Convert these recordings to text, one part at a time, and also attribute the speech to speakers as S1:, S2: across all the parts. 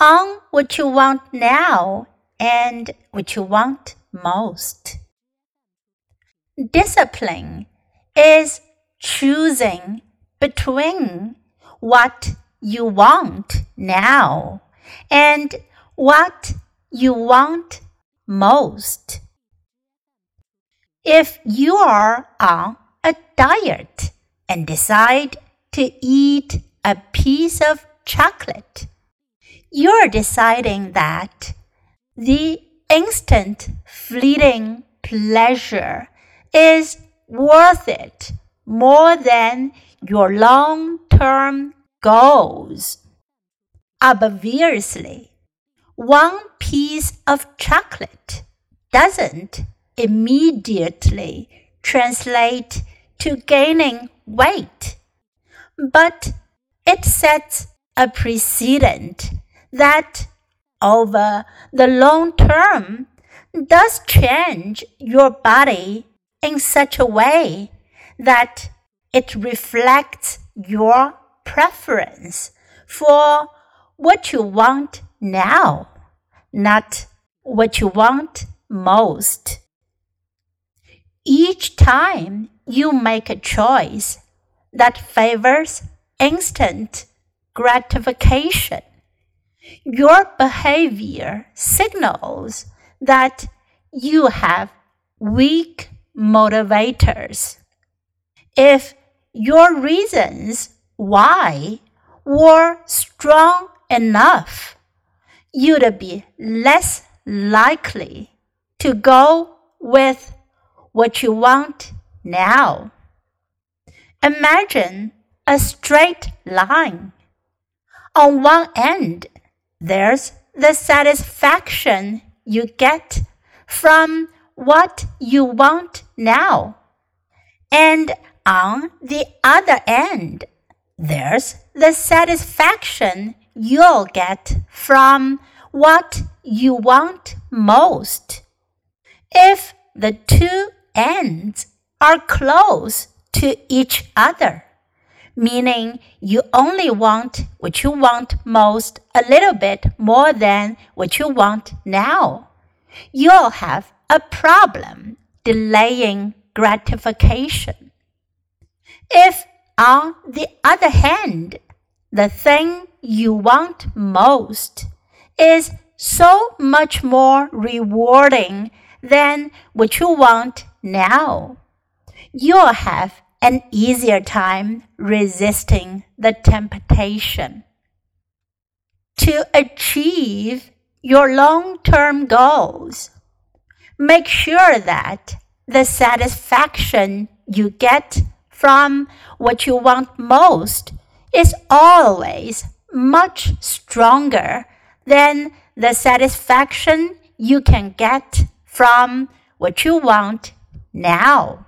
S1: on what you want now and what you want most. Discipline is choosing between what you want now and what you want most. If you are on a diet and decide to eat a piece of chocolate, you're deciding that the instant fleeting pleasure is worth it more than your long term goals. Obviously, one piece of chocolate doesn't immediately translate to gaining weight, but it sets a precedent that over the long term does change your body in such a way that it reflects your preference for what you want now, not what you want most. Each time you make a choice that favors instant gratification, your behavior signals that you have weak motivators. If your reasons why were strong enough, you'd be less likely to go with what you want now. Imagine a straight line. On one end, there's the satisfaction you get from what you want now. And on the other end, there's the satisfaction you'll get from what you want most. If the two ends are close to each other, meaning you only want what you want most a little bit more than what you want now, you'll have a problem delaying gratification. If, on the other hand, the thing you want most is so much more rewarding than what you want now, you'll have an easier time resisting the temptation. To achieve your long term goals, make sure that the satisfaction you get from what you want most is always much stronger than the satisfaction you can get from what you want now.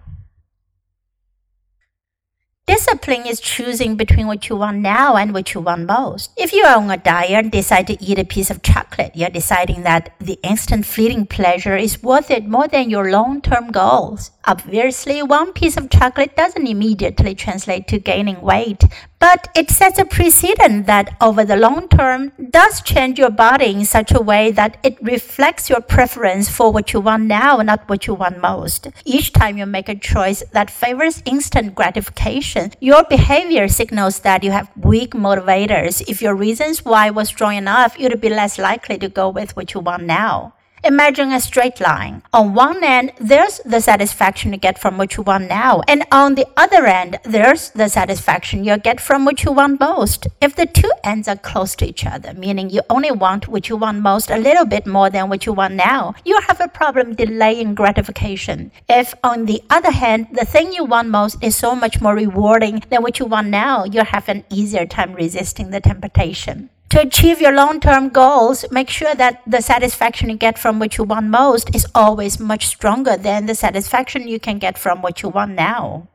S1: Discipline is choosing between what you want now and what you want most. If you are on a diet and decide to eat a piece of chocolate, you're deciding that the instant fleeting pleasure is worth it more than your long term goals. Obviously, one piece of chocolate doesn't immediately translate to gaining weight, but it sets a precedent that over the long term does change your body in such a way that it reflects your preference for what you want now, not what you want most. Each time you make a choice that favors instant gratification, your behavior signals that you have weak motivators. If your reasons why were strong enough, you'd be less likely to go with what you want now. Imagine a straight line. On one end, there's the satisfaction you get from what you want now, and on the other end, there's the satisfaction you get from what you want most. If the two ends are close to each other, meaning you only want what you want most a little bit more than what you want now, you have a problem delaying gratification. If, on the other hand, the thing you want most is so much more rewarding than what you want now, you have an easier time resisting the temptation. To achieve your long term goals, make sure that the satisfaction you get from what you want most is always much stronger than the satisfaction you can get from what you want now.